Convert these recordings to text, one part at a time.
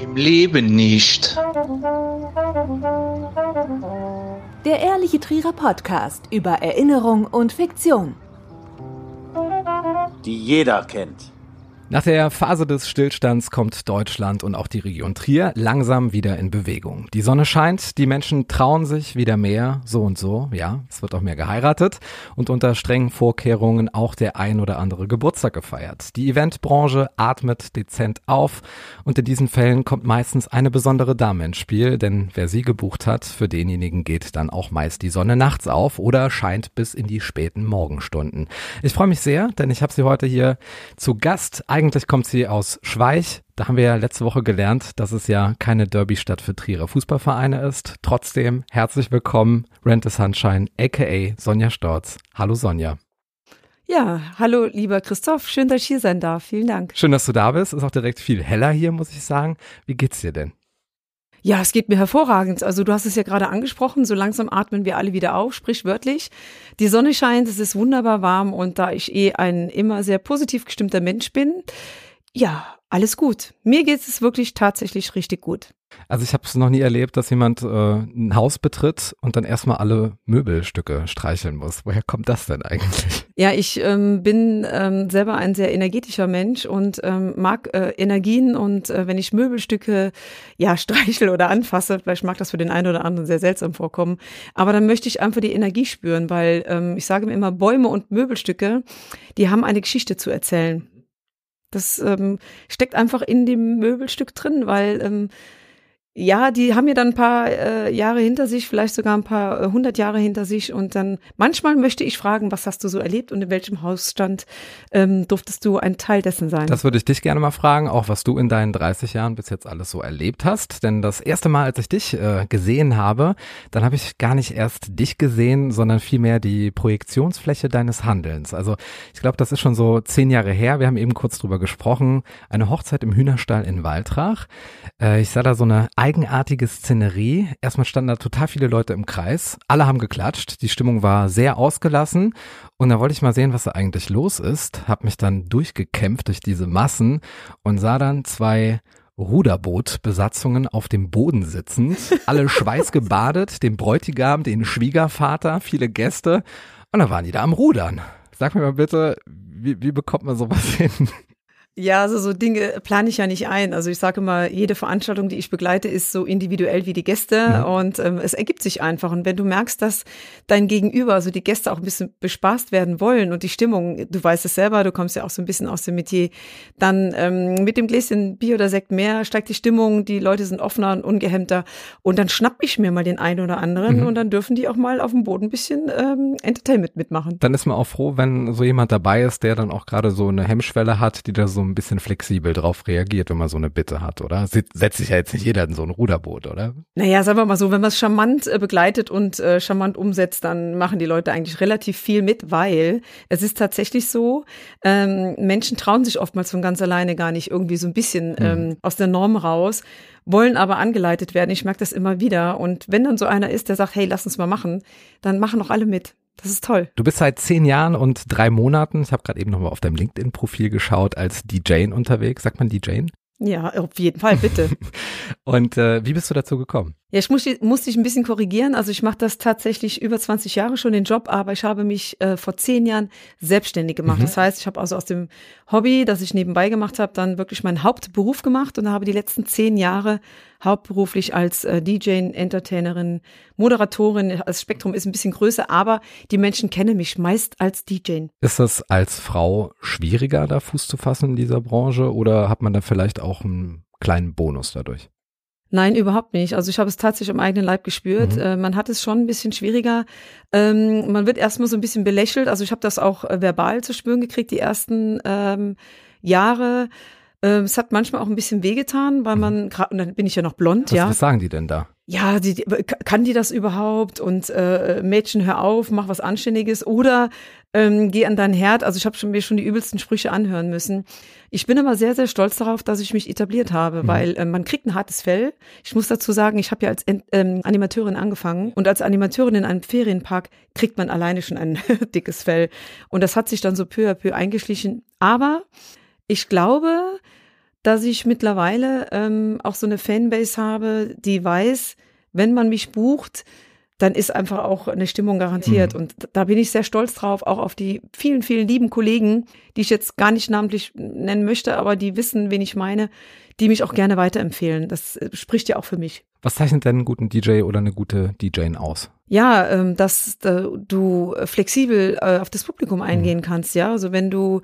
Im Leben nicht. Der Ehrliche Trierer Podcast über Erinnerung und Fiktion. Die jeder kennt. Nach der Phase des Stillstands kommt Deutschland und auch die Region Trier langsam wieder in Bewegung. Die Sonne scheint, die Menschen trauen sich wieder mehr, so und so, ja, es wird auch mehr geheiratet und unter strengen Vorkehrungen auch der ein oder andere Geburtstag gefeiert. Die Eventbranche atmet dezent auf und in diesen Fällen kommt meistens eine besondere Dame ins Spiel, denn wer sie gebucht hat, für denjenigen geht dann auch meist die Sonne nachts auf oder scheint bis in die späten Morgenstunden. Ich freue mich sehr, denn ich habe sie heute hier zu Gast eigentlich kommt sie aus Schweich. Da haben wir ja letzte Woche gelernt, dass es ja keine Derby-Stadt für Trierer Fußballvereine ist. Trotzdem herzlich willkommen, Rent the Sunshine, aka Sonja Storz. Hallo Sonja. Ja, hallo lieber Christoph, schön, dass ich hier sein darf. Vielen Dank. Schön, dass du da bist. Ist auch direkt viel heller hier, muss ich sagen. Wie geht's dir denn? Ja, es geht mir hervorragend. Also du hast es ja gerade angesprochen, so langsam atmen wir alle wieder auf, sprichwörtlich. Die Sonne scheint, es ist wunderbar warm und da ich eh ein immer sehr positiv gestimmter Mensch bin, ja, alles gut. Mir geht es wirklich tatsächlich richtig gut. Also ich habe es noch nie erlebt, dass jemand äh, ein Haus betritt und dann erstmal alle Möbelstücke streicheln muss. Woher kommt das denn eigentlich? Ja, ich ähm, bin ähm, selber ein sehr energetischer Mensch und ähm, mag äh, Energien und äh, wenn ich Möbelstücke ja streichel oder anfasse, vielleicht mag das für den einen oder anderen sehr seltsam vorkommen, aber dann möchte ich einfach die Energie spüren, weil ähm, ich sage mir immer, Bäume und Möbelstücke, die haben eine Geschichte zu erzählen. Das ähm, steckt einfach in dem Möbelstück drin, weil ähm, ja, die haben ja dann ein paar äh, Jahre hinter sich, vielleicht sogar ein paar äh, hundert Jahre hinter sich. Und dann manchmal möchte ich fragen, was hast du so erlebt und in welchem Hausstand ähm, durftest du ein Teil dessen sein? Das würde ich dich gerne mal fragen, auch was du in deinen 30 Jahren bis jetzt alles so erlebt hast. Denn das erste Mal, als ich dich äh, gesehen habe, dann habe ich gar nicht erst dich gesehen, sondern vielmehr die Projektionsfläche deines Handelns. Also ich glaube, das ist schon so zehn Jahre her. Wir haben eben kurz drüber gesprochen. Eine Hochzeit im Hühnerstall in Waltrach. Äh, ich sah da so eine eigenartige Szenerie. Erstmal standen da total viele Leute im Kreis. Alle haben geklatscht. Die Stimmung war sehr ausgelassen. Und da wollte ich mal sehen, was da eigentlich los ist. Hab mich dann durchgekämpft durch diese Massen und sah dann zwei Ruderbootbesatzungen auf dem Boden sitzend, alle schweißgebadet, den Bräutigam, den Schwiegervater, viele Gäste. Und dann waren die da am Rudern. Sag mir mal bitte, wie, wie bekommt man sowas hin? Ja, also so Dinge plane ich ja nicht ein. Also ich sage immer, jede Veranstaltung, die ich begleite, ist so individuell wie die Gäste ja. und ähm, es ergibt sich einfach. Und wenn du merkst, dass dein Gegenüber, also die Gäste auch ein bisschen bespaßt werden wollen und die Stimmung, du weißt es selber, du kommst ja auch so ein bisschen aus dem Metier, dann ähm, mit dem Gläschen Bier oder Sekt mehr steigt die Stimmung, die Leute sind offener und ungehemmter und dann schnapp ich mir mal den einen oder anderen mhm. und dann dürfen die auch mal auf dem Boden ein bisschen ähm, Entertainment mitmachen. Dann ist man auch froh, wenn so jemand dabei ist, der dann auch gerade so eine Hemmschwelle hat, die da so ein bisschen flexibel drauf reagiert, wenn man so eine Bitte hat, oder? Setzt sich ja jetzt nicht jeder in so ein Ruderboot, oder? Naja, sagen wir mal so, wenn man es charmant äh, begleitet und äh, charmant umsetzt, dann machen die Leute eigentlich relativ viel mit, weil es ist tatsächlich so, ähm, Menschen trauen sich oftmals von ganz alleine gar nicht irgendwie so ein bisschen mhm. ähm, aus der Norm raus wollen aber angeleitet werden. Ich merke das immer wieder. Und wenn dann so einer ist, der sagt, hey, lass uns mal machen, dann machen auch alle mit. Das ist toll. Du bist seit zehn Jahren und drei Monaten, ich habe gerade eben nochmal auf deinem LinkedIn-Profil geschaut, als DJ unterwegs. Sagt man DJ? Ja, auf jeden Fall, bitte. und äh, wie bist du dazu gekommen? Ja, ich muss, musste dich ein bisschen korrigieren. Also ich mache das tatsächlich über 20 Jahre schon den Job, aber ich habe mich äh, vor zehn Jahren selbstständig gemacht. Mhm. Das heißt, ich habe also aus dem Hobby, das ich nebenbei gemacht habe, dann wirklich meinen Hauptberuf gemacht und habe die letzten zehn Jahre hauptberuflich als äh, DJ, Entertainerin, Moderatorin. Das Spektrum ist ein bisschen größer, aber die Menschen kennen mich meist als DJ. Ist das als Frau schwieriger, da Fuß zu fassen in dieser Branche oder hat man da vielleicht auch einen kleinen Bonus dadurch? Nein, überhaupt nicht. Also ich habe es tatsächlich im eigenen Leib gespürt. Mhm. Äh, man hat es schon ein bisschen schwieriger. Ähm, man wird erstmal so ein bisschen belächelt. Also ich habe das auch äh, verbal zu spüren gekriegt, die ersten ähm, Jahre. Ähm, es hat manchmal auch ein bisschen wehgetan, weil mhm. man gerade, und dann bin ich ja noch blond, was, ja. Was sagen die denn da? Ja, die, die, kann die das überhaupt? Und äh, Mädchen, hör auf, mach was Anständiges oder ähm, geh an deinen Herd. Also ich habe schon, mir schon die übelsten Sprüche anhören müssen. Ich bin aber sehr, sehr stolz darauf, dass ich mich etabliert habe, mhm. weil äh, man kriegt ein hartes Fell. Ich muss dazu sagen, ich habe ja als ähm, Animateurin angefangen und als Animateurin in einem Ferienpark kriegt man alleine schon ein dickes Fell. Und das hat sich dann so peu à peu eingeschlichen. Aber ich glaube, dass ich mittlerweile ähm, auch so eine Fanbase habe, die weiß, wenn man mich bucht, dann ist einfach auch eine Stimmung garantiert. Mhm. Und da bin ich sehr stolz drauf, auch auf die vielen, vielen lieben Kollegen, die ich jetzt gar nicht namentlich nennen möchte, aber die wissen, wen ich meine, die mich auch gerne weiterempfehlen. Das äh, spricht ja auch für mich. Was zeichnet denn einen guten DJ oder eine gute DJin aus? Ja, ähm, dass äh, du flexibel äh, auf das Publikum eingehen mhm. kannst. Ja, also wenn du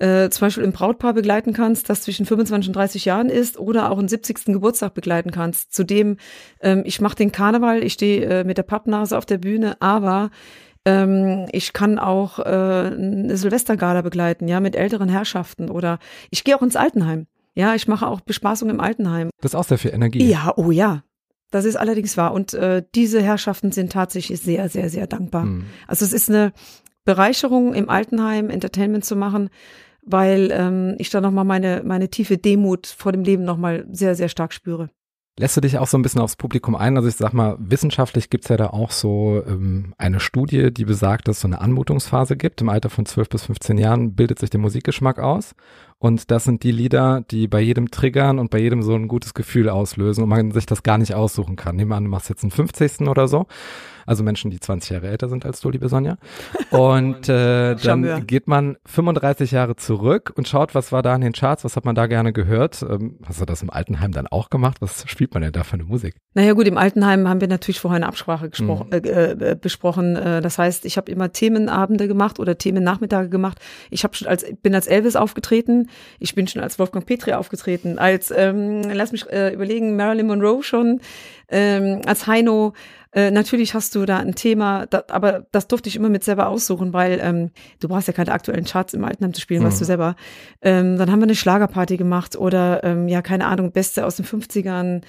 äh, zum Beispiel im Brautpaar begleiten kannst, das zwischen 25 und 30 Jahren ist, oder auch einen 70. Geburtstag begleiten kannst. Zudem, ähm, ich mache den Karneval, ich stehe äh, mit der Pappnase auf der Bühne, aber ähm, ich kann auch äh, eine Silvestergala begleiten, ja, mit älteren Herrschaften oder ich gehe auch ins Altenheim. Ja, ich mache auch Bespaßung im Altenheim. Das ist auch sehr viel Energie. Ja, oh ja. Das ist allerdings wahr. Und äh, diese Herrschaften sind tatsächlich sehr, sehr, sehr dankbar. Hm. Also es ist eine Bereicherung, im Altenheim Entertainment zu machen weil ähm, ich da nochmal meine, meine tiefe Demut vor dem Leben nochmal sehr, sehr stark spüre. Lässt du dich auch so ein bisschen aufs Publikum ein? Also ich sag mal, wissenschaftlich gibt's ja da auch so ähm, eine Studie, die besagt, dass es so eine Anmutungsphase gibt. Im Alter von 12 bis 15 Jahren bildet sich der Musikgeschmack aus. Und das sind die Lieder, die bei jedem triggern und bei jedem so ein gutes Gefühl auslösen und man sich das gar nicht aussuchen kann. Nehmen wir an, du machst jetzt einen 50. oder so also Menschen, die 20 Jahre älter sind als du, liebe Sonja. Und äh, dann geht man 35 Jahre zurück und schaut, was war da in den Charts, was hat man da gerne gehört. Ähm, hast du das im Altenheim dann auch gemacht? Was spielt man denn da für eine Musik? Naja gut, im Altenheim haben wir natürlich vorher eine Absprache gesprochen, mhm. äh, äh, besprochen. Äh, das heißt, ich habe immer Themenabende gemacht oder Themennachmittage gemacht. Ich hab schon als, bin als Elvis aufgetreten, ich bin schon als Wolfgang Petri aufgetreten, als, ähm, lass mich äh, überlegen, Marilyn Monroe schon, ähm, als Heino, äh, natürlich hast du da ein Thema, da, aber das durfte ich immer mit selber aussuchen, weil ähm, du brauchst ja keine aktuellen Charts im Altenheim zu spielen, mhm. weißt du selber. Ähm, dann haben wir eine Schlagerparty gemacht oder ähm, ja, keine Ahnung, Beste aus den 50ern.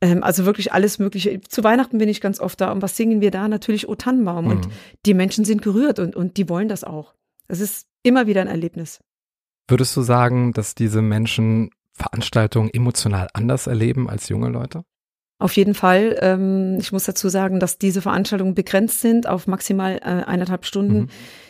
Ähm, also wirklich alles Mögliche. Zu Weihnachten bin ich ganz oft da. Und was singen wir da? Natürlich O Tannenbaum. Mhm. Und die Menschen sind gerührt und, und die wollen das auch. Das ist immer wieder ein Erlebnis. Würdest du sagen, dass diese Menschen Veranstaltungen emotional anders erleben als junge Leute? Auf jeden Fall. Ähm, ich muss dazu sagen, dass diese Veranstaltungen begrenzt sind auf maximal äh, eineinhalb Stunden, mhm.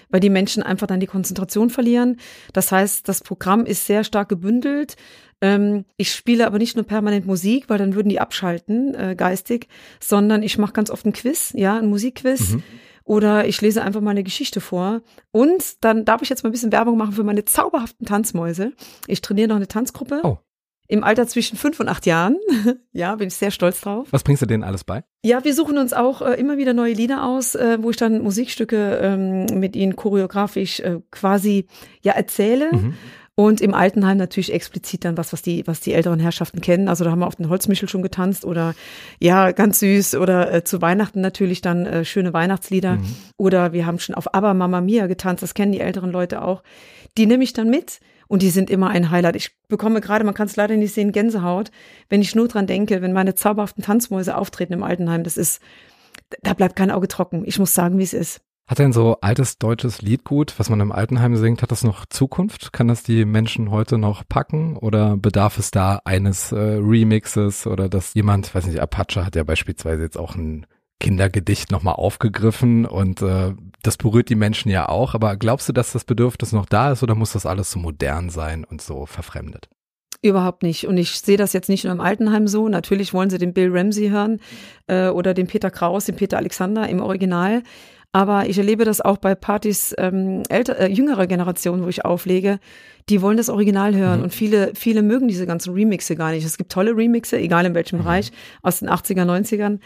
weil die Menschen einfach dann die Konzentration verlieren. Das heißt, das Programm ist sehr stark gebündelt. Ähm, ich spiele aber nicht nur permanent Musik, weil dann würden die abschalten, äh, geistig, sondern ich mache ganz oft ein Quiz, ja, ein Musikquiz. Mhm. Oder ich lese einfach mal eine Geschichte vor. Und dann darf ich jetzt mal ein bisschen Werbung machen für meine zauberhaften Tanzmäuse. Ich trainiere noch eine Tanzgruppe. Oh im Alter zwischen fünf und acht Jahren. ja, bin ich sehr stolz drauf. Was bringst du denen alles bei? Ja, wir suchen uns auch äh, immer wieder neue Lieder aus, äh, wo ich dann Musikstücke ähm, mit ihnen choreografisch äh, quasi ja erzähle. Mhm. Und im Altenheim natürlich explizit dann was, was die, was die älteren Herrschaften kennen. Also da haben wir auf den Holzmichel schon getanzt oder ja, ganz süß oder äh, zu Weihnachten natürlich dann äh, schöne Weihnachtslieder. Mhm. Oder wir haben schon auf Aber Mama Mia getanzt, das kennen die älteren Leute auch. Die nehme ich dann mit und die sind immer ein Highlight. Ich bekomme gerade, man kann es leider nicht sehen, Gänsehaut, wenn ich nur dran denke, wenn meine zauberhaften Tanzmäuse auftreten im Altenheim. Das ist, da bleibt kein Auge trocken. Ich muss sagen, wie es ist. Hat denn so altes deutsches Liedgut, was man im Altenheim singt, hat das noch Zukunft? Kann das die Menschen heute noch packen? Oder bedarf es da eines äh, Remixes oder dass jemand, weiß nicht, Apache hat ja beispielsweise jetzt auch ein Kindergedicht nochmal aufgegriffen und äh, das berührt die Menschen ja auch. Aber glaubst du, dass das Bedürfnis noch da ist oder muss das alles so modern sein und so verfremdet? Überhaupt nicht. Und ich sehe das jetzt nicht nur im Altenheim so. Natürlich wollen sie den Bill Ramsey hören äh, oder den Peter Kraus, den Peter Alexander im Original. Aber ich erlebe das auch bei Partys ähm, älter, äh, jüngerer Generation, wo ich auflege. Die wollen das Original hören mhm. und viele, viele mögen diese ganzen Remixe gar nicht. Es gibt tolle Remixe, egal in welchem mhm. Bereich, aus den 80er, 90ern.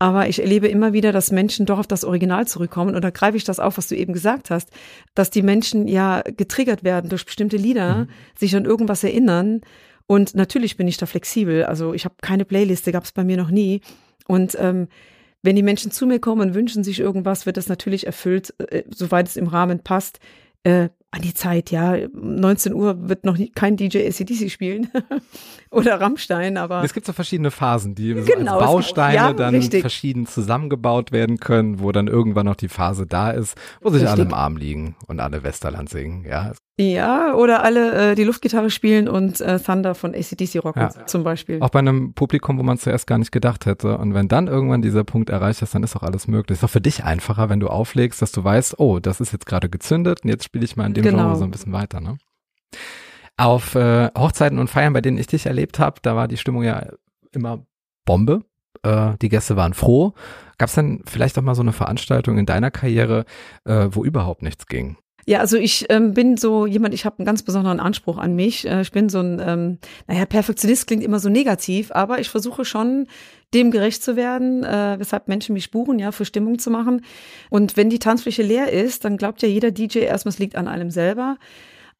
Aber ich erlebe immer wieder, dass Menschen doch auf das Original zurückkommen. Und da greife ich das auf, was du eben gesagt hast, dass die Menschen ja getriggert werden durch bestimmte Lieder, mhm. sich an irgendwas erinnern. Und natürlich bin ich da flexibel. Also ich habe keine Playliste, gab es bei mir noch nie. Und ähm, wenn die Menschen zu mir kommen und wünschen sich irgendwas, wird das natürlich erfüllt, äh, soweit es im Rahmen passt. Äh, an die Zeit, ja, 19 Uhr wird noch nie, kein DJ ACDC spielen oder Rammstein, aber. Es gibt so verschiedene Phasen, die so genau, als Bausteine ja, dann richtig. verschieden zusammengebaut werden können, wo dann irgendwann noch die Phase da ist, wo sich richtig. alle im Arm liegen und alle Westerland singen, ja. Ja, oder alle äh, die Luftgitarre spielen und äh, Thunder von ACDC rocken ja. zum Beispiel. Auch bei einem Publikum, wo man zuerst gar nicht gedacht hätte. Und wenn dann irgendwann dieser Punkt erreicht ist, dann ist auch alles möglich. Ist auch für dich einfacher, wenn du auflegst, dass du weißt, oh, das ist jetzt gerade gezündet und jetzt spiele ich mal in dem genau. Genre so ein bisschen weiter, ne? Auf äh, Hochzeiten und Feiern, bei denen ich dich erlebt habe, da war die Stimmung ja immer Bombe. Äh, die Gäste waren froh. Gab es dann vielleicht auch mal so eine Veranstaltung in deiner Karriere, äh, wo überhaupt nichts ging? Ja, also ich ähm, bin so jemand, ich habe einen ganz besonderen Anspruch an mich. Äh, ich bin so ein, ähm, naja, Perfektionist klingt immer so negativ, aber ich versuche schon, dem gerecht zu werden, äh, weshalb Menschen mich buchen, ja, für Stimmung zu machen. Und wenn die Tanzfläche leer ist, dann glaubt ja jeder DJ erstmal, es liegt an einem selber.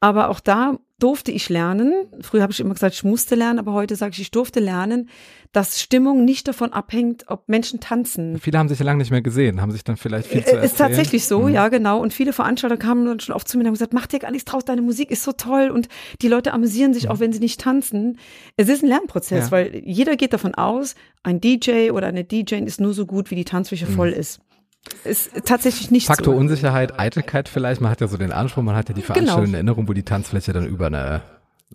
Aber auch da durfte ich lernen. Früher habe ich immer gesagt, ich musste lernen, aber heute sage ich, ich durfte lernen, dass Stimmung nicht davon abhängt, ob Menschen tanzen. Viele haben sich ja lange nicht mehr gesehen, haben sich dann vielleicht viel zu erzählen. Ist tatsächlich so, mhm. ja genau. Und viele Veranstalter kamen dann schon oft zu mir und haben gesagt, mach dir gar nichts draus, deine Musik ist so toll und die Leute amüsieren sich mhm. auch, wenn sie nicht tanzen. Es ist ein Lernprozess, ja. weil jeder geht davon aus, ein DJ oder eine DJ ist nur so gut, wie die Tanzfläche mhm. voll ist. Ist tatsächlich nicht Faktor so. Unsicherheit, Eitelkeit vielleicht. Man hat ja so den Anspruch, man hat ja die Veranstaltung genau. in Erinnerung, wo die Tanzfläche dann über eine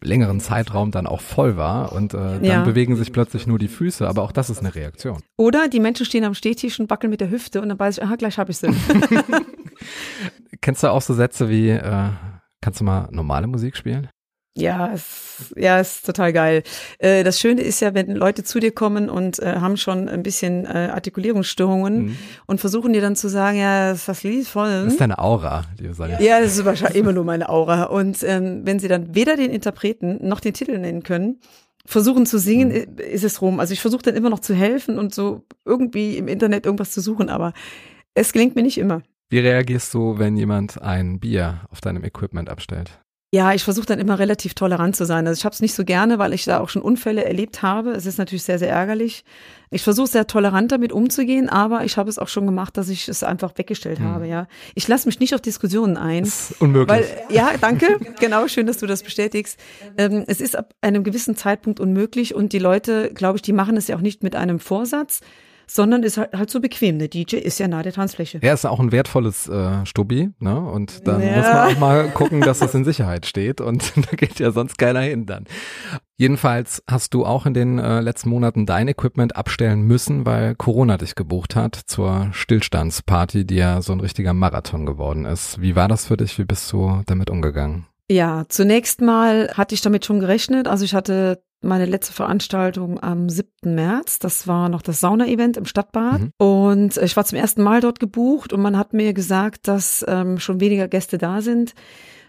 längeren Zeitraum dann auch voll war und äh, dann ja. bewegen sich plötzlich nur die Füße, aber auch das ist eine Reaktion. Oder die Menschen stehen am Stehtisch und wackeln mit der Hüfte und dann weiß ich, aha, gleich habe ich sie. Kennst du auch so Sätze wie, äh, kannst du mal normale Musik spielen? Ja, es, ja, ist total geil. Äh, das Schöne ist ja, wenn Leute zu dir kommen und äh, haben schon ein bisschen äh, Artikulierungsstörungen mhm. und versuchen dir dann zu sagen, ja, das ist das Lied voll. Das ist deine Aura, die du sagst. Ja, das ist wahrscheinlich immer nur meine Aura. Und ähm, wenn sie dann weder den Interpreten noch den Titel nennen können, versuchen zu singen, mhm. ist es rum. Also ich versuche dann immer noch zu helfen und so irgendwie im Internet irgendwas zu suchen, aber es gelingt mir nicht immer. Wie reagierst du, wenn jemand ein Bier auf deinem Equipment abstellt? Ja, ich versuche dann immer relativ tolerant zu sein. Also ich habe es nicht so gerne, weil ich da auch schon Unfälle erlebt habe. Es ist natürlich sehr, sehr ärgerlich. Ich versuche sehr tolerant damit umzugehen, aber ich habe es auch schon gemacht, dass ich es einfach weggestellt hm. habe. Ja, ich lasse mich nicht auf Diskussionen ein. Das ist unmöglich. Weil, ja, danke. genau, schön, dass du das bestätigst. Ähm, es ist ab einem gewissen Zeitpunkt unmöglich und die Leute, glaube ich, die machen es ja auch nicht mit einem Vorsatz sondern ist halt, halt so bequem. Der DJ ist ja nahe der Tanzfläche. Er ist auch ein wertvolles äh, Stubbi, ne? Und dann ja. muss man auch mal gucken, dass das in Sicherheit steht und da geht ja sonst keiner hin dann. Jedenfalls hast du auch in den äh, letzten Monaten dein Equipment abstellen müssen, weil Corona dich gebucht hat zur Stillstandsparty, die ja so ein richtiger Marathon geworden ist. Wie war das für dich? Wie bist du damit umgegangen? Ja, zunächst mal hatte ich damit schon gerechnet. Also ich hatte meine letzte Veranstaltung am 7. März. Das war noch das Sauna-Event im Stadtbad. Mhm. Und ich war zum ersten Mal dort gebucht und man hat mir gesagt, dass ähm, schon weniger Gäste da sind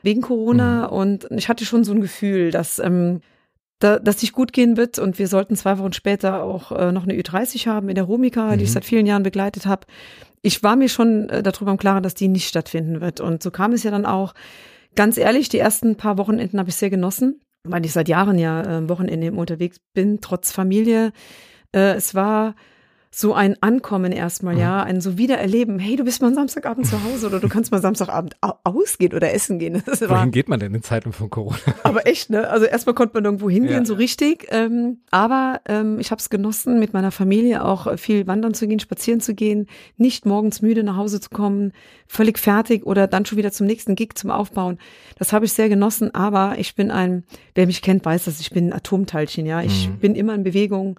wegen Corona. Mhm. Und ich hatte schon so ein Gefühl, dass ähm, da, dass sich gut gehen wird und wir sollten zwei Wochen später auch äh, noch eine Ü30 haben in der Romika, mhm. die ich mhm. seit vielen Jahren begleitet habe. Ich war mir schon äh, darüber im Klaren, dass die nicht stattfinden wird und so kam es ja dann auch. Ganz ehrlich, die ersten paar Wochenenden habe ich sehr genossen weil ich seit Jahren ja äh, Wochenende unterwegs bin, trotz Familie. Äh, es war so ein Ankommen erstmal, mhm. ja, ein so Wiedererleben. Hey, du bist mal Samstagabend zu Hause oder du kannst mal Samstagabend ausgehen oder essen gehen. Das Wohin war, geht man denn in Zeiten von Corona? Aber echt, ne? Also erstmal konnte man irgendwo hingehen, ja. so richtig. Ähm, aber ähm, ich habe es genossen, mit meiner Familie auch viel wandern zu gehen, spazieren zu gehen, nicht morgens müde nach Hause zu kommen, völlig fertig oder dann schon wieder zum nächsten Gig zum Aufbauen. Das habe ich sehr genossen. Aber ich bin ein, wer mich kennt, weiß, dass ich bin ein Atomteilchen, ja. Ich mhm. bin immer in Bewegung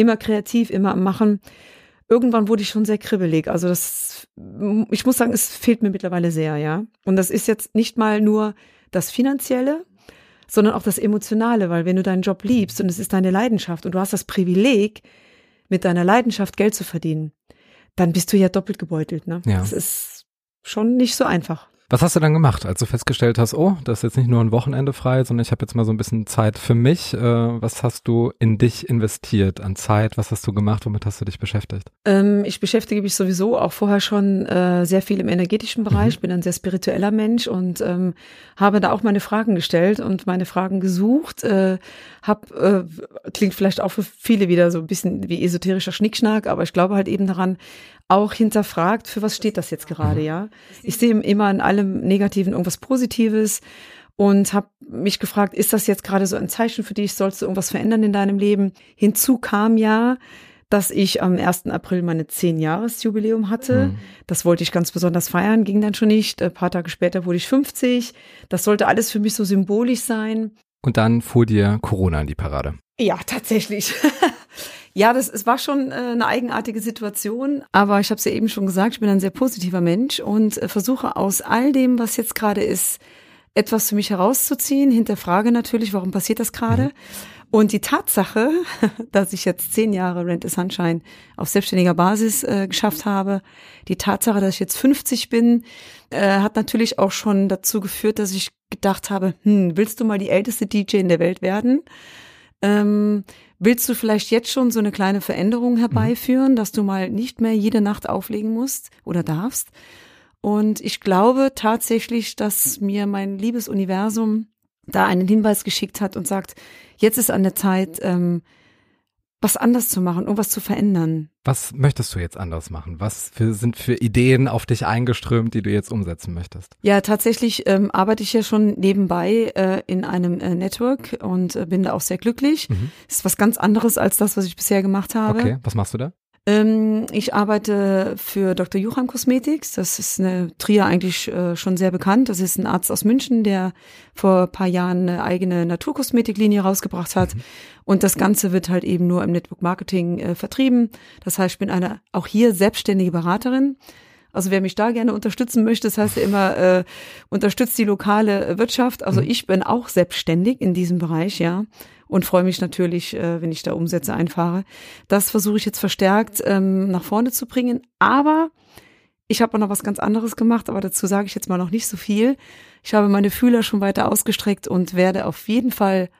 immer kreativ, immer am Machen. Irgendwann wurde ich schon sehr kribbelig. Also das, ich muss sagen, es fehlt mir mittlerweile sehr, ja. Und das ist jetzt nicht mal nur das Finanzielle, sondern auch das Emotionale, weil wenn du deinen Job liebst und es ist deine Leidenschaft und du hast das Privileg, mit deiner Leidenschaft Geld zu verdienen, dann bist du ja doppelt gebeutelt, ne? Ja. Das ist schon nicht so einfach. Was hast du dann gemacht, als du festgestellt hast, oh, das ist jetzt nicht nur ein Wochenende frei, sondern ich habe jetzt mal so ein bisschen Zeit für mich. Äh, was hast du in dich investiert an Zeit? Was hast du gemacht? Womit hast du dich beschäftigt? Ähm, ich beschäftige mich sowieso auch vorher schon äh, sehr viel im energetischen Bereich. Mhm. Bin ein sehr spiritueller Mensch und ähm, habe da auch meine Fragen gestellt und meine Fragen gesucht. Äh, hab, äh, klingt vielleicht auch für viele wieder so ein bisschen wie esoterischer Schnickschnack, aber ich glaube halt eben daran, auch hinterfragt, für was steht das jetzt gerade, mhm. ja? Ich sehe immer in allem Negativen irgendwas Positives und habe mich gefragt, ist das jetzt gerade so ein Zeichen für dich? Sollst du irgendwas verändern in deinem Leben? Hinzu kam ja, dass ich am 1. April meine 10-Jahres-Jubiläum hatte. Mhm. Das wollte ich ganz besonders feiern, ging dann schon nicht. Ein paar Tage später wurde ich 50. Das sollte alles für mich so symbolisch sein. Und dann fuhr dir Corona in die Parade. Ja, tatsächlich. Ja, das es war schon äh, eine eigenartige Situation, aber ich habe es ja eben schon gesagt, ich bin ein sehr positiver Mensch und äh, versuche aus all dem, was jetzt gerade ist, etwas für mich herauszuziehen, hinterfrage natürlich, warum passiert das gerade. Mhm. Und die Tatsache, dass ich jetzt zehn Jahre Rent a Sunshine auf selbstständiger Basis äh, geschafft habe, die Tatsache, dass ich jetzt 50 bin, äh, hat natürlich auch schon dazu geführt, dass ich gedacht habe, hm, willst du mal die älteste DJ in der Welt werden? Ähm, willst du vielleicht jetzt schon so eine kleine Veränderung herbeiführen, dass du mal nicht mehr jede Nacht auflegen musst oder darfst? Und ich glaube tatsächlich, dass mir mein liebes Universum da einen Hinweis geschickt hat und sagt, jetzt ist an der Zeit, ähm, was anders zu machen, irgendwas zu verändern. Was möchtest du jetzt anders machen? Was für, sind für Ideen auf dich eingeströmt, die du jetzt umsetzen möchtest? Ja, tatsächlich ähm, arbeite ich ja schon nebenbei äh, in einem äh, Network und äh, bin da auch sehr glücklich. Mhm. Ist was ganz anderes als das, was ich bisher gemacht habe. Okay, was machst du da? Ähm, ich arbeite für Dr. Jucham Cosmetics. Das ist eine Trier eigentlich äh, schon sehr bekannt. Das ist ein Arzt aus München, der vor paar Jahren eine eigene Naturkosmetiklinie rausgebracht hat. Mhm. Und das Ganze wird halt eben nur im Network Marketing äh, vertrieben. Das heißt, ich bin eine auch hier selbstständige Beraterin. Also wer mich da gerne unterstützen möchte, das heißt ja immer, äh, unterstützt die lokale Wirtschaft. Also mhm. ich bin auch selbstständig in diesem Bereich, ja und freue mich natürlich, äh, wenn ich da Umsätze einfahre. Das versuche ich jetzt verstärkt ähm, nach vorne zu bringen. Aber ich habe auch noch was ganz anderes gemacht, aber dazu sage ich jetzt mal noch nicht so viel. Ich habe meine Fühler schon weiter ausgestreckt und werde auf jeden Fall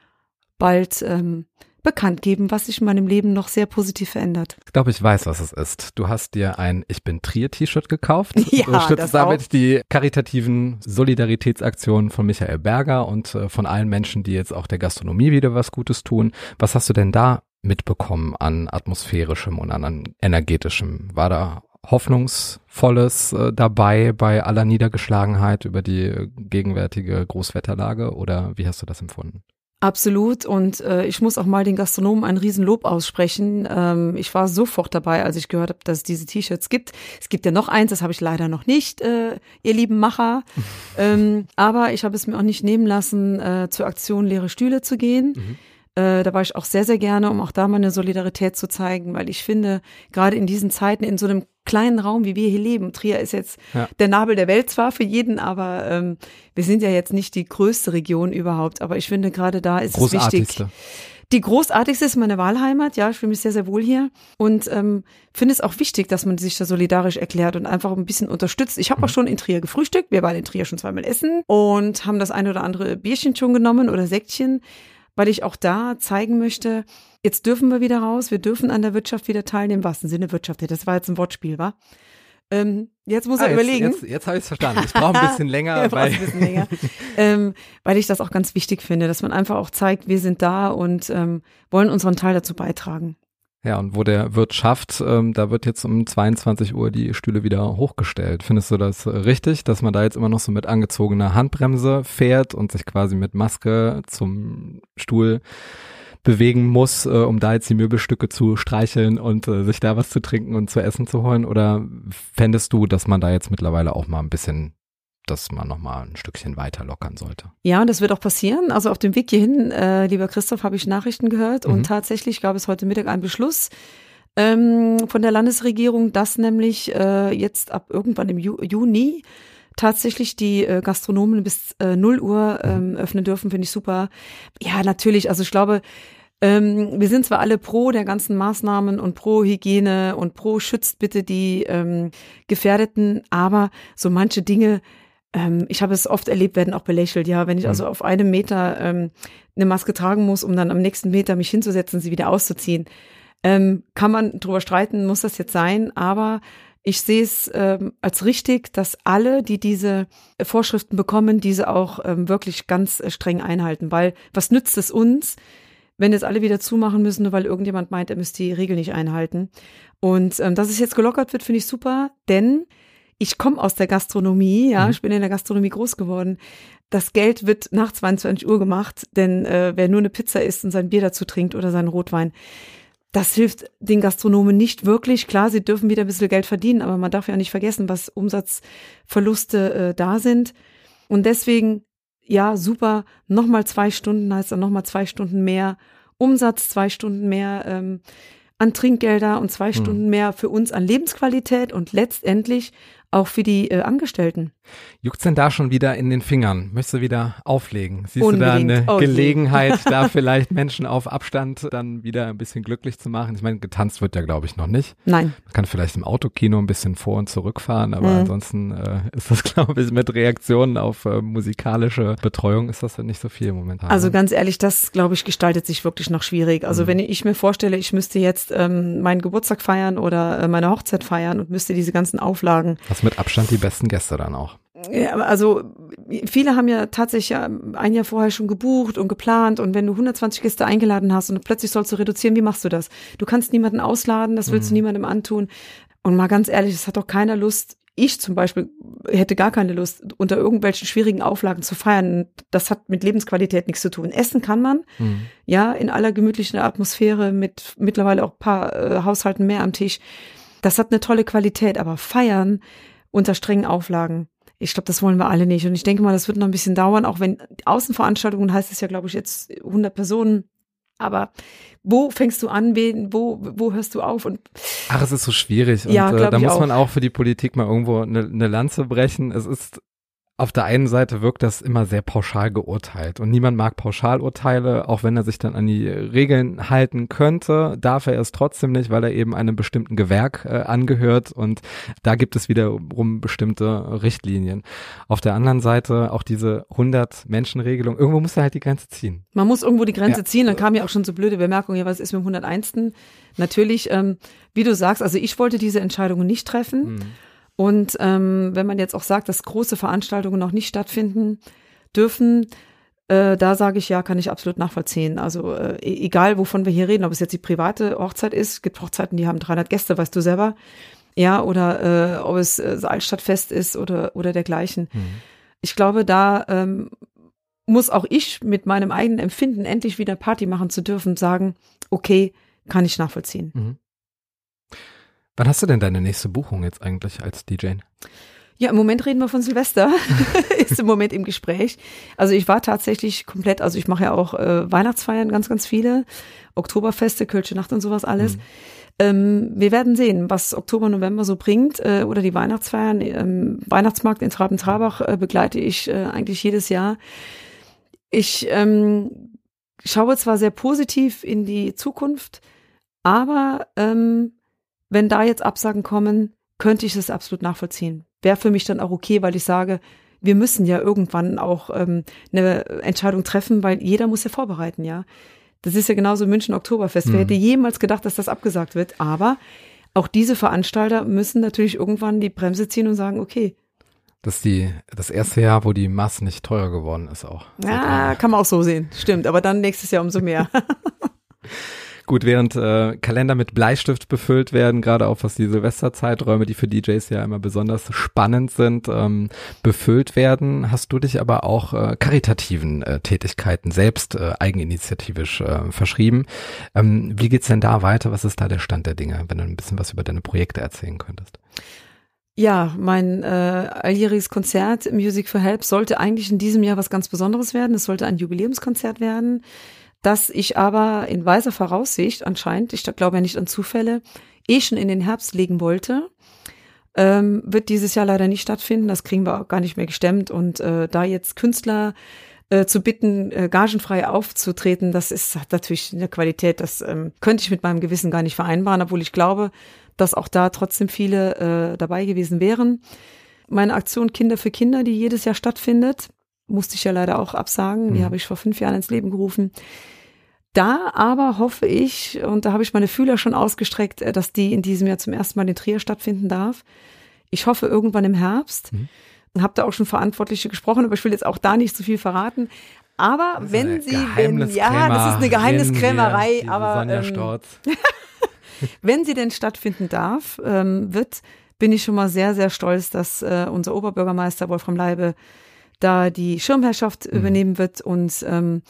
bald ähm, bekannt geben, was sich in meinem Leben noch sehr positiv verändert. Ich glaube, ich weiß, was es ist. Du hast dir ein Ich bin Trier-T-Shirt gekauft. Ja, du stützt damit auch. die karitativen Solidaritätsaktionen von Michael Berger und äh, von allen Menschen, die jetzt auch der Gastronomie wieder was Gutes tun. Was hast du denn da mitbekommen an atmosphärischem und an energetischem? War da Hoffnungsvolles äh, dabei bei aller Niedergeschlagenheit über die gegenwärtige Großwetterlage oder wie hast du das empfunden? Absolut. Und äh, ich muss auch mal den Gastronomen ein Riesenlob aussprechen. Ähm, ich war sofort dabei, als ich gehört habe, dass es diese T-Shirts gibt. Es gibt ja noch eins, das habe ich leider noch nicht, äh, ihr lieben Macher. ähm, aber ich habe es mir auch nicht nehmen lassen, äh, zur Aktion Leere Stühle zu gehen. Mhm. Äh, da war ich auch sehr, sehr gerne, um auch da meine Solidarität zu zeigen, weil ich finde, gerade in diesen Zeiten, in so einem kleinen Raum, wie wir hier leben, Trier ist jetzt ja. der Nabel der Welt zwar für jeden, aber ähm, wir sind ja jetzt nicht die größte Region überhaupt, aber ich finde, gerade da ist es wichtig. Die großartigste ist meine Wahlheimat, ja, ich fühle mich sehr, sehr wohl hier und ähm, finde es auch wichtig, dass man sich da solidarisch erklärt und einfach ein bisschen unterstützt. Ich habe mhm. auch schon in Trier gefrühstückt, wir waren in Trier schon zweimal essen und haben das ein oder andere Bierchen schon genommen oder Säckchen weil ich auch da zeigen möchte, jetzt dürfen wir wieder raus, wir dürfen an der Wirtschaft wieder teilnehmen, was im Sinne Wirtschaft, das war jetzt ein Wortspiel, war. Ähm, jetzt muss ah, er jetzt, überlegen. Jetzt, jetzt habe ich es verstanden. Ich brauche ein bisschen länger. weil, bisschen länger. ähm, weil ich das auch ganz wichtig finde, dass man einfach auch zeigt, wir sind da und ähm, wollen unseren Teil dazu beitragen. Ja, und wo der Wirt schafft, ähm, da wird jetzt um 22 Uhr die Stühle wieder hochgestellt. Findest du das richtig, dass man da jetzt immer noch so mit angezogener Handbremse fährt und sich quasi mit Maske zum Stuhl bewegen muss, äh, um da jetzt die Möbelstücke zu streicheln und äh, sich da was zu trinken und zu essen zu holen? Oder fändest du, dass man da jetzt mittlerweile auch mal ein bisschen dass man noch mal ein Stückchen weiter lockern sollte. Ja, und das wird auch passieren. Also auf dem Weg hierhin, äh, lieber Christoph, habe ich Nachrichten gehört mhm. und tatsächlich gab es heute Mittag einen Beschluss ähm, von der Landesregierung, dass nämlich äh, jetzt ab irgendwann im Ju Juni tatsächlich die äh, Gastronomen bis äh, 0 Uhr ähm, mhm. öffnen dürfen, finde ich super. Ja, natürlich, also ich glaube, ähm, wir sind zwar alle pro der ganzen Maßnahmen und pro Hygiene und pro schützt bitte die ähm, Gefährdeten, aber so manche Dinge ähm, ich habe es oft erlebt, werden auch belächelt. Ja, wenn ich also auf einem Meter ähm, eine Maske tragen muss, um dann am nächsten Meter mich hinzusetzen, sie wieder auszuziehen, ähm, kann man drüber streiten, muss das jetzt sein, aber ich sehe es ähm, als richtig, dass alle, die diese Vorschriften bekommen, diese auch ähm, wirklich ganz äh, streng einhalten, weil was nützt es uns, wenn jetzt alle wieder zumachen müssen, nur weil irgendjemand meint, er müsste die Regel nicht einhalten. Und ähm, dass es jetzt gelockert wird, finde ich super, denn ich komme aus der Gastronomie, ja, mhm. ich bin in der Gastronomie groß geworden. Das Geld wird nach 22 Uhr gemacht, denn äh, wer nur eine Pizza isst und sein Bier dazu trinkt oder seinen Rotwein, das hilft den Gastronomen nicht wirklich. Klar, sie dürfen wieder ein bisschen Geld verdienen, aber man darf ja nicht vergessen, was Umsatzverluste äh, da sind. Und deswegen, ja, super, nochmal zwei Stunden heißt dann nochmal zwei Stunden mehr Umsatz, zwei Stunden mehr ähm, an Trinkgelder und zwei hm. Stunden mehr für uns an Lebensqualität und letztendlich auch für die äh, Angestellten. Juckt's denn da schon wieder in den Fingern? Möchtest du wieder auflegen? Siehst Unbedingt. du da eine Oh. Gelegenheit, da vielleicht Menschen auf Abstand dann wieder ein bisschen glücklich zu machen? Ich meine, getanzt wird ja, glaube ich, noch nicht. Nein. Man kann vielleicht im Autokino ein bisschen vor und zurückfahren, aber Mhm. ansonsten äh, ist das, glaube ich, mit Reaktionen auf äh, musikalische Betreuung ist das dann nicht so viel momentan. Also ne? ganz ehrlich, das glaube ich gestaltet sich wirklich noch schwierig. Also Mhm. wenn ich mir vorstelle, ich müsste jetzt ähm, meinen Geburtstag feiern oder äh, meine Hochzeit feiern und müsste diese ganzen Auflagen Hast mit Abstand die besten Gäste dann auch. Ja, also viele haben ja tatsächlich ein Jahr vorher schon gebucht und geplant und wenn du 120 Gäste eingeladen hast und plötzlich sollst du reduzieren, wie machst du das? Du kannst niemanden ausladen, das willst du Mhm. niemandem antun. Und mal ganz ehrlich, es hat doch keiner Lust. Ich zum Beispiel hätte gar keine Lust, unter irgendwelchen schwierigen Auflagen zu feiern. Das hat mit Lebensqualität nichts zu tun. Essen kann man, Mhm. ja, in aller gemütlichen Atmosphäre mit mittlerweile auch ein paar äh, Haushalten mehr am Tisch. Das hat eine tolle Qualität, aber feiern unter strengen Auflagen. Ich glaube, das wollen wir alle nicht. Und ich denke mal, das wird noch ein bisschen dauern, auch wenn Außenveranstaltungen heißt es ja, glaube ich, jetzt 100 Personen. Aber wo fängst du an, wen, wo, wo hörst du auf? Und Ach, es ist so schwierig. Und Ja, äh, da muss auch. man auch für die Politik mal irgendwo eine ne Lanze brechen. Es ist auf der einen Seite wirkt das immer sehr pauschal geurteilt und niemand mag Pauschalurteile, auch wenn er sich dann an die Regeln halten könnte, darf er es trotzdem nicht, weil er eben einem bestimmten Gewerk äh, angehört und da gibt es wiederum bestimmte Richtlinien. Auf der anderen Seite auch diese 100 Menschen Regelung, irgendwo muss er halt die Grenze ziehen. man muss irgendwo die Grenze Ja. ziehen. Dann kam ja auch schon so blöde Bemerkung, ja, was ist mit dem 101. Natürlich, ähm, wie du sagst, also ich wollte diese Entscheidungen nicht treffen. Mhm. Und ähm, wenn man jetzt auch sagt, dass große Veranstaltungen noch nicht stattfinden dürfen, äh, da sage ich ja, kann ich absolut nachvollziehen. Also äh, e- egal, wovon wir hier reden, ob es jetzt die private Hochzeit ist, es gibt Hochzeiten, die haben 300 Gäste, weißt du selber, ja, oder äh, ob es äh, das Altstadtfest ist oder oder dergleichen. Mhm. Ich glaube, da ähm, muss auch ich mit meinem eigenen Empfinden endlich wieder Party machen zu dürfen, sagen, okay, kann ich nachvollziehen. Mhm. Wann hast du denn deine nächste Buchung jetzt eigentlich als DJ? Ja, im Moment reden wir von Silvester. ist im Moment im Gespräch. Also ich war tatsächlich komplett, also ich mache ja auch äh, Weihnachtsfeiern, ganz, ganz viele. Oktoberfeste, Kölsche Nacht und sowas alles. Mhm. Ähm, wir werden sehen, was Oktober, November so bringt äh, oder die Weihnachtsfeiern. Ähm, Weihnachtsmarkt in Traben-Trabach äh, begleite ich äh, eigentlich jedes Jahr. Ich ähm, schaue zwar sehr positiv in die Zukunft, aber ähm, wenn da jetzt Absagen kommen, könnte ich es absolut nachvollziehen. Wäre für mich dann auch okay, weil ich sage, wir müssen ja irgendwann auch ähm, eine Entscheidung treffen, weil jeder muss ja vorbereiten, ja. Das ist ja genauso München Oktoberfest. Mhm. Wer hätte jemals gedacht, dass das abgesagt wird? Aber auch diese Veranstalter müssen natürlich irgendwann die Bremse ziehen und sagen, okay, Das ist die, das erste Jahr, wo die Masse nicht teurer geworden ist auch. ja, kann man auch so sehen. Stimmt, aber dann nächstes Jahr umso mehr. Gut, während äh, Kalender mit Bleistift befüllt werden, gerade auch was die Silvesterzeiträume, die für DJs ja immer besonders spannend sind, ähm, befüllt werden, hast du dich aber auch äh, karitativen äh, Tätigkeiten selbst äh, eigeninitiativisch äh, verschrieben. Ähm, wie geht's denn da weiter? Was ist da der Stand der Dinge, wenn du ein bisschen was über deine Projekte erzählen könntest? Ja, mein äh, alljähriges Konzert Music for Help sollte eigentlich in diesem Jahr was ganz Besonderes werden. Es sollte ein Jubiläumskonzert werden, das ich aber in weiser Voraussicht anscheinend, ich glaube ja nicht an Zufälle, eh schon in den Herbst legen wollte. Ähm, wird dieses Jahr leider nicht stattfinden. Das kriegen wir auch gar nicht mehr gestemmt. Und äh, da jetzt Künstler äh, zu bitten, äh, gagenfrei aufzutreten, das ist hat natürlich eine Qualität, das ähm, könnte ich mit meinem Gewissen gar nicht vereinbaren, obwohl ich glaube, dass auch da trotzdem viele äh, dabei gewesen wären. Meine Aktion Kinder für Kinder, die jedes Jahr stattfindet, musste ich ja leider auch absagen. Die Mhm. habe ich vor fünf Jahren ins Leben gerufen. Da aber hoffe ich, und da habe ich meine Fühler schon ausgestreckt, äh, dass die in diesem Jahr zum ersten Mal in Trier stattfinden darf. Ich hoffe irgendwann im Herbst. Mhm. Und habe da auch schon Verantwortliche gesprochen, aber ich will jetzt auch da nicht zu viel verraten. Aber wenn sie, denn, ja, das ist eine Geheimniskrämerei, aber ähm, wenn sie denn stattfinden darf, ähm, wird, bin ich schon mal sehr, sehr stolz, dass äh, unser Oberbürgermeister Wolfram Leibe da die Schirmherrschaft Mhm. übernehmen wird und ähm,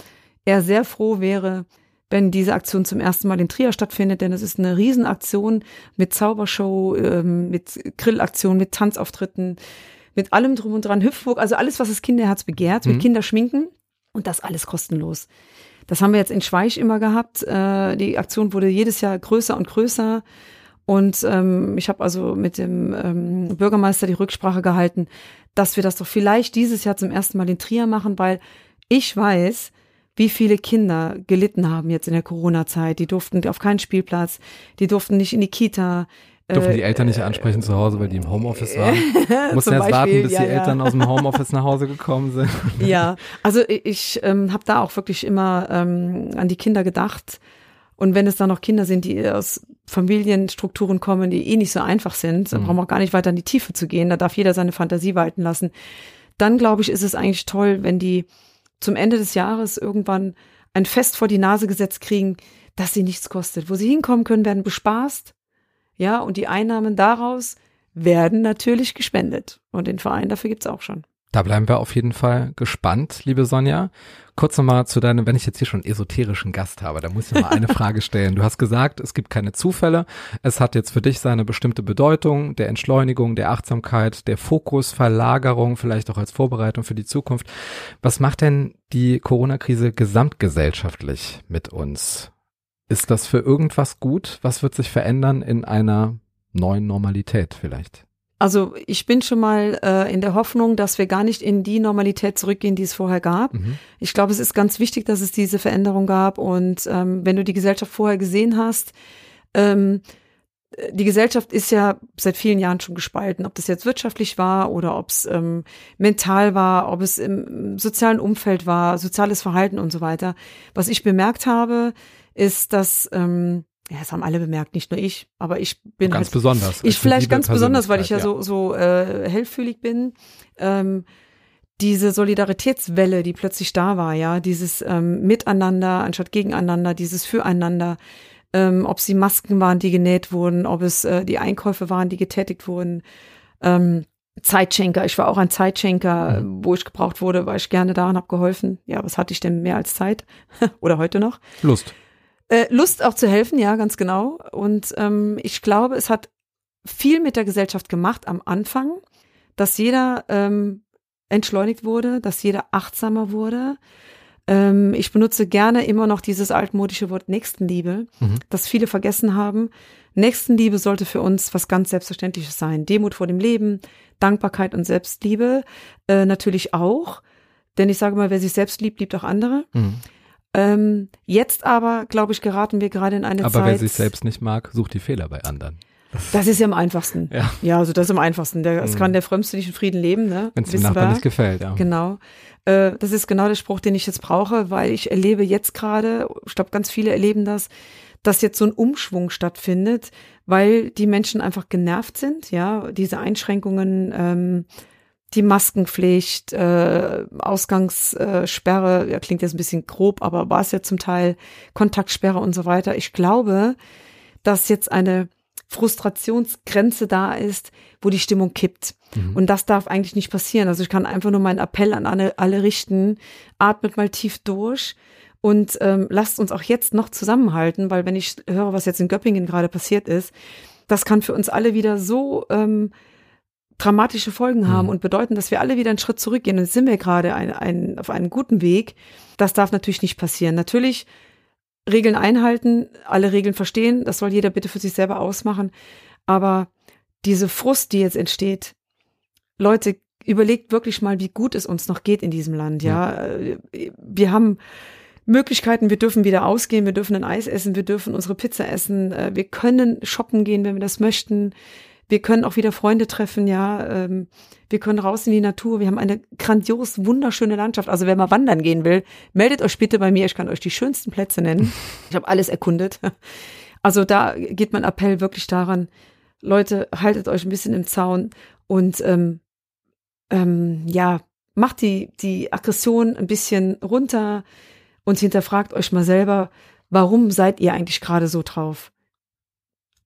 er sehr froh wäre, wenn diese Aktion zum ersten Mal in Trier stattfindet, denn es ist eine Riesenaktion mit Zaubershow, ähm, mit Grillaktion, mit Tanzauftritten, mit allem drum und dran, Hüpfburg, also alles, was das Kinderherz begehrt, Mhm. mit Kinderschminken und das alles kostenlos. Das haben wir jetzt in Schweich immer gehabt. Äh, die Aktion wurde jedes Jahr größer und größer. Und ähm, ich habe also mit dem ähm, Bürgermeister die Rücksprache gehalten, dass wir das doch vielleicht dieses Jahr zum ersten Mal in Trier machen, weil ich weiß, wie viele Kinder gelitten haben jetzt in der Corona-Zeit. Die durften auf keinen Spielplatz, die durften nicht in die Kita. Durften die Eltern nicht äh, ansprechen zu Hause, weil die im Homeoffice waren? Mussten erst Beispiel, warten, bis ja, die ja. Eltern aus dem Homeoffice nach Hause gekommen sind. Ja, also ich, ähm, habe da auch wirklich immer ähm, an die Kinder gedacht. Und wenn es dann noch Kinder sind, die aus Familienstrukturen kommen, die eh nicht so einfach sind, dann Mhm. brauchen wir auch gar nicht weiter in die Tiefe zu gehen. Da darf jeder seine Fantasie walten lassen. Dann glaube ich, ist es eigentlich toll, wenn die zum Ende des Jahres irgendwann ein Fest vor die Nase gesetzt kriegen, dass sie nichts kostet. Wo sie hinkommen können, werden bespaßt. Ja, und die Einnahmen daraus werden natürlich gespendet. Und den Verein dafür gibt's auch schon. Da bleiben wir auf jeden Fall gespannt, liebe Sonja. Kurz nochmal zu deinem, wenn ich jetzt hier schon esoterischen Gast habe, da muss ich mal eine Frage stellen. Du hast gesagt, es gibt keine Zufälle. Es hat jetzt für dich seine bestimmte Bedeutung, der Entschleunigung, der Achtsamkeit, der Fokusverlagerung, vielleicht auch als Vorbereitung für die Zukunft. Was macht denn die Corona-Krise gesamtgesellschaftlich mit uns? Ist das für irgendwas gut? Was wird sich verändern in einer neuen Normalität vielleicht? Also ich bin schon mal äh, in der Hoffnung, dass wir gar nicht in die Normalität zurückgehen, die es vorher gab. Mhm. Ich glaube, es ist ganz wichtig, dass es diese Veränderung gab. Und ähm, wenn du die Gesellschaft vorher gesehen hast, ähm, die Gesellschaft ist ja seit vielen Jahren schon gespalten, ob das jetzt wirtschaftlich war oder ob es ähm, mental war, ob es im sozialen Umfeld war, soziales Verhalten und so weiter. Was ich bemerkt habe, ist, dass ähm, ja, das haben alle bemerkt, nicht nur ich, aber ich bin Ganz halt besonders. ich vielleicht ganz besonders, weil ich ja, Persönlichkeit, so, so äh, hellfühlig bin. Ähm, diese Solidaritätswelle, die plötzlich da war, ja, dieses ähm, Miteinander anstatt gegeneinander, dieses Füreinander, ähm, ob sie Masken waren, die genäht wurden, ob es äh, die Einkäufe waren, die getätigt wurden. Ähm, Zeitschenker, ich war auch ein Zeitschenker, wo ich gebraucht wurde, war ich gerne da und habe geholfen. Ja, was hatte ich denn mehr als Zeit? Oder heute noch? Lust. Äh, Lust auch zu helfen, ja, ganz genau. Und ähm, ich glaube, es hat viel mit der Gesellschaft gemacht am Anfang, dass jeder ähm, entschleunigt wurde, dass jeder achtsamer wurde. Ähm, ich benutze gerne immer noch dieses altmodische Wort Nächstenliebe, Mhm. das viele vergessen haben. Nächstenliebe sollte für uns was ganz Selbstverständliches sein. Demut vor dem Leben, Dankbarkeit und Selbstliebe äh, natürlich auch. Denn ich sage mal, wer sich selbst liebt, liebt auch andere. Mhm. Ähm, jetzt aber, glaube ich, geraten wir gerade in eine Aber Zeit. wer sich selbst nicht mag, sucht die Fehler bei anderen. Das ist ja am einfachsten. Ja. Ja, also das ist am einfachsten. Der, Es Mhm. kann der Frömmste nicht in Frieden leben, ne? Wenn es dem Nachbarn nicht gefällt, ja. Genau. Äh, das ist genau der Spruch, den ich jetzt brauche, weil ich erlebe jetzt gerade, ich glaube, ganz viele erleben das, dass jetzt so ein Umschwung stattfindet, weil die Menschen einfach genervt sind, ja, diese Einschränkungen, ähm, die Maskenpflicht, äh, Ausgangssperre, ja, klingt jetzt ein bisschen grob, aber war es ja zum Teil, Kontaktsperre und so weiter. Ich glaube, dass jetzt eine Frustrationsgrenze da ist, wo die Stimmung kippt. Mhm. Und das darf eigentlich nicht passieren. Also ich kann einfach nur meinen Appell an alle, alle richten, atmet mal tief durch und ähm, lasst uns auch jetzt noch zusammenhalten, weil wenn ich höre, was jetzt in Göppingen gerade passiert ist, das kann für uns alle wieder so ähm, dramatische Folgen haben Mhm. und bedeuten, dass wir alle wieder einen Schritt zurückgehen. Und sind wir gerade ein, ein, auf einem guten Weg. Das darf natürlich nicht passieren. Natürlich Regeln einhalten, alle Regeln verstehen, das soll jeder bitte für sich selber ausmachen. Aber diese Frust, die jetzt entsteht, Leute, überlegt wirklich mal, wie gut es uns noch geht in diesem Land. Ja, Äh, wir haben Möglichkeiten, wir dürfen wieder ausgehen, wir dürfen ein Eis essen, wir dürfen unsere Pizza essen, äh, wir können shoppen gehen, wenn wir das möchten. Wir können auch wieder Freunde treffen, ja. Ähm, wir können raus in die Natur. Wir haben eine grandios wunderschöne Landschaft. Also wer mal wandern gehen will, meldet euch bitte bei mir. Ich kann euch die schönsten Plätze nennen. Ich habe alles erkundet. Also da geht mein Appell wirklich daran, Leute, haltet euch ein bisschen im Zaun und ähm, ähm, ja, macht die, die Aggression ein bisschen runter und hinterfragt euch mal selber, warum seid ihr eigentlich gerade so drauf?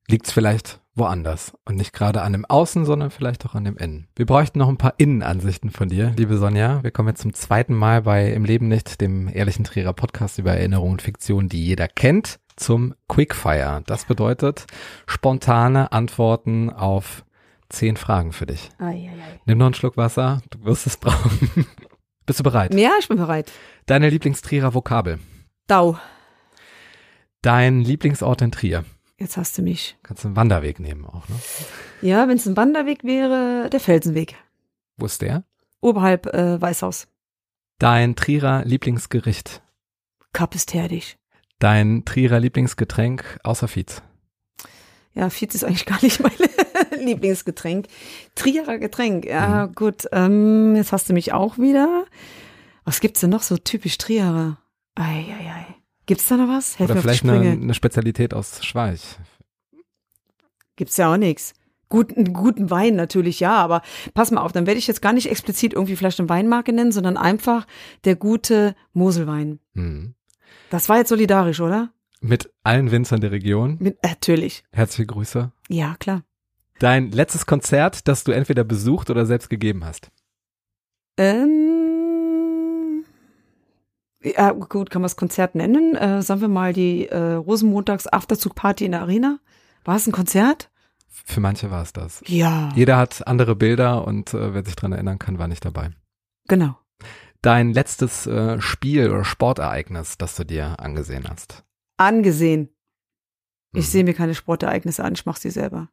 Liegt's vielleicht woanders und nicht gerade an dem Außen, sondern vielleicht auch an dem Innen. Wir bräuchten noch ein paar Innenansichten von dir, liebe Sonja. Wir kommen jetzt zum zweiten Mal bei Im Leben nicht, dem ehrlichen Trierer Podcast über Erinnerung und Fiktion, die jeder kennt, zum Quickfire. Das bedeutet spontane Antworten auf zehn Fragen für dich. Nimm noch einen Schluck Wasser, du wirst es brauchen. Bist du bereit? Ja, ich bin bereit. Deine Lieblingstrierer Vokabel. Dau. Dein Lieblingsort in Trier. Jetzt hast du mich. Kannst du einen Wanderweg nehmen auch, ne? Ja, wenn es ein Wanderweg wäre, der Felsenweg. Wo ist der? Oberhalb äh, Weißhaus. Dein Trierer Lieblingsgericht. Kapp ist herdig. Dein Trierer Lieblingsgetränk außer Fietz. Ja, Fietz ist eigentlich gar nicht mein Lieblingsgetränk. Trierer Getränk, ja Mhm. gut. Ähm, jetzt hast du mich auch wieder. Was gibt's denn noch so typisch Trierer? Ei, ei, ei. Gibt's da noch was? Helf Oder vielleicht eine, eine Spezialität aus Schweich. Gibt's ja auch nix. Guten, guten Wein natürlich, ja, aber pass mal auf, dann werde ich jetzt gar nicht explizit irgendwie vielleicht eine Weinmarke nennen, sondern einfach der gute Moselwein. Mhm. Das war jetzt solidarisch, oder? Mit allen Winzern der Region. Mit, natürlich. Herzliche Grüße. Ja, klar. Dein letztes Konzert, das du entweder besucht oder selbst gegeben hast. Ähm, ja, gut, kann man das Konzert nennen? Äh, sagen wir mal die äh, Rosenmontags Afterzug Party in der Arena. War es ein Konzert? Für manche war es das. Ja, Jeder hat andere Bilder und äh, wer sich dran erinnern kann, war nicht dabei. genau. Dein letztes äh, Spiel oder Sportereignis, das du dir angesehen hast. Angesehen. Ich Mhm. sehe mir keine Sportereignisse an, ich mache sie selber.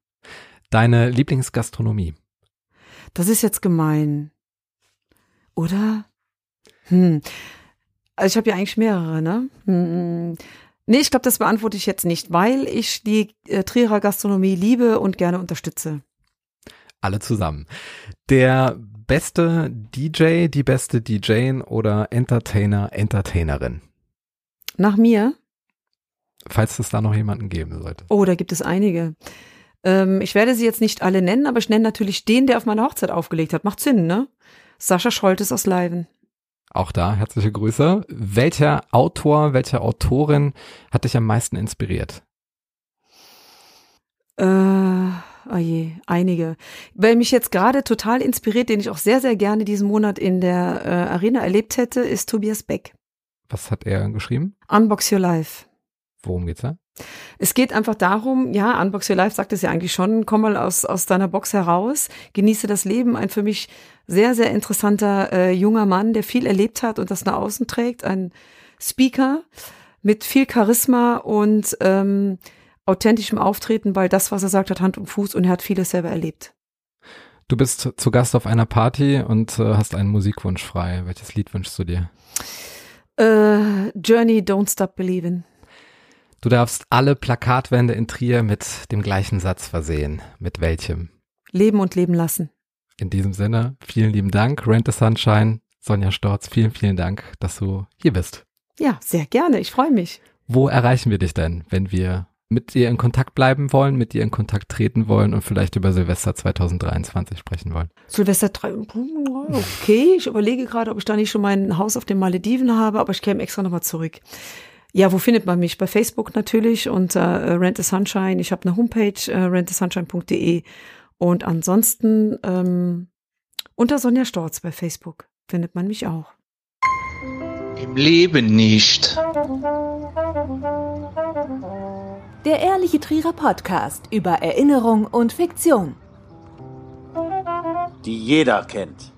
Deine Lieblingsgastronomie. Das ist jetzt gemein. Oder? Hm. Also ich habe ja eigentlich mehrere, ne? Hm. Nee, ich glaube, das beantworte ich jetzt nicht, weil ich die äh, Trierer Gastronomie liebe und gerne unterstütze. Alle zusammen. Der beste DJ, die beste DJin oder Entertainer, Entertainerin. Nach mir? Falls es da noch jemanden geben sollte. Oh, da gibt es einige. Ähm, ich werde sie jetzt nicht alle nennen, aber ich nenne natürlich den, der auf meiner Hochzeit aufgelegt hat. Macht Sinn, ne? Sascha Scholtes aus Leiven. Auch da herzliche Grüße. Welcher Autor, welche Autorin hat dich am meisten inspiriert? Äh, oh je, einige. Wer mich jetzt gerade total inspiriert, den ich auch sehr, sehr gerne diesen Monat in der äh, Arena erlebt hätte, ist Tobias Beck. Was hat er geschrieben? Unbox Your Life. Worum geht's da? Es geht einfach darum, ja, Unbox Your Life sagt es ja eigentlich schon, komm mal aus, aus deiner Box heraus, genieße das Leben. Ein für mich sehr, sehr interessanter äh, junger Mann, der viel erlebt hat und das nach außen trägt. Ein Speaker mit viel Charisma und ähm, authentischem Auftreten, weil das, was er sagt, hat Hand und Fuß und er hat vieles selber erlebt. Du bist zu Gast auf einer Party und äh, hast einen Musikwunsch frei. Welches Lied wünschst du dir? Äh, Journey, Don't Stop Believing. Du darfst alle Plakatwände in Trier mit dem gleichen Satz versehen. Mit welchem? Leben und leben lassen. In diesem Sinne, vielen lieben Dank. Rent the Sunshine, Sonja Storz, vielen, vielen Dank, dass du hier bist. Ja, sehr gerne. Ich freue mich. Wo erreichen wir dich denn, wenn wir mit dir in Kontakt bleiben wollen, mit dir in Kontakt treten wollen und vielleicht über Silvester 2023 sprechen wollen? Silvester 3, okay, ich überlege gerade, ob ich da nicht schon mein Haus auf den Malediven habe, aber ich käme extra nochmal zurück. Ja, wo findet man mich? Bei Facebook natürlich unter äh, Rent a Sunshine. Ich habe eine Homepage, äh, rentasunshine.de und ansonsten ähm, unter Sonja Storz bei Facebook findet man mich auch. Im Leben nicht. Der Ehrliche Trierer Podcast über Erinnerung und Fiktion. die jeder kennt.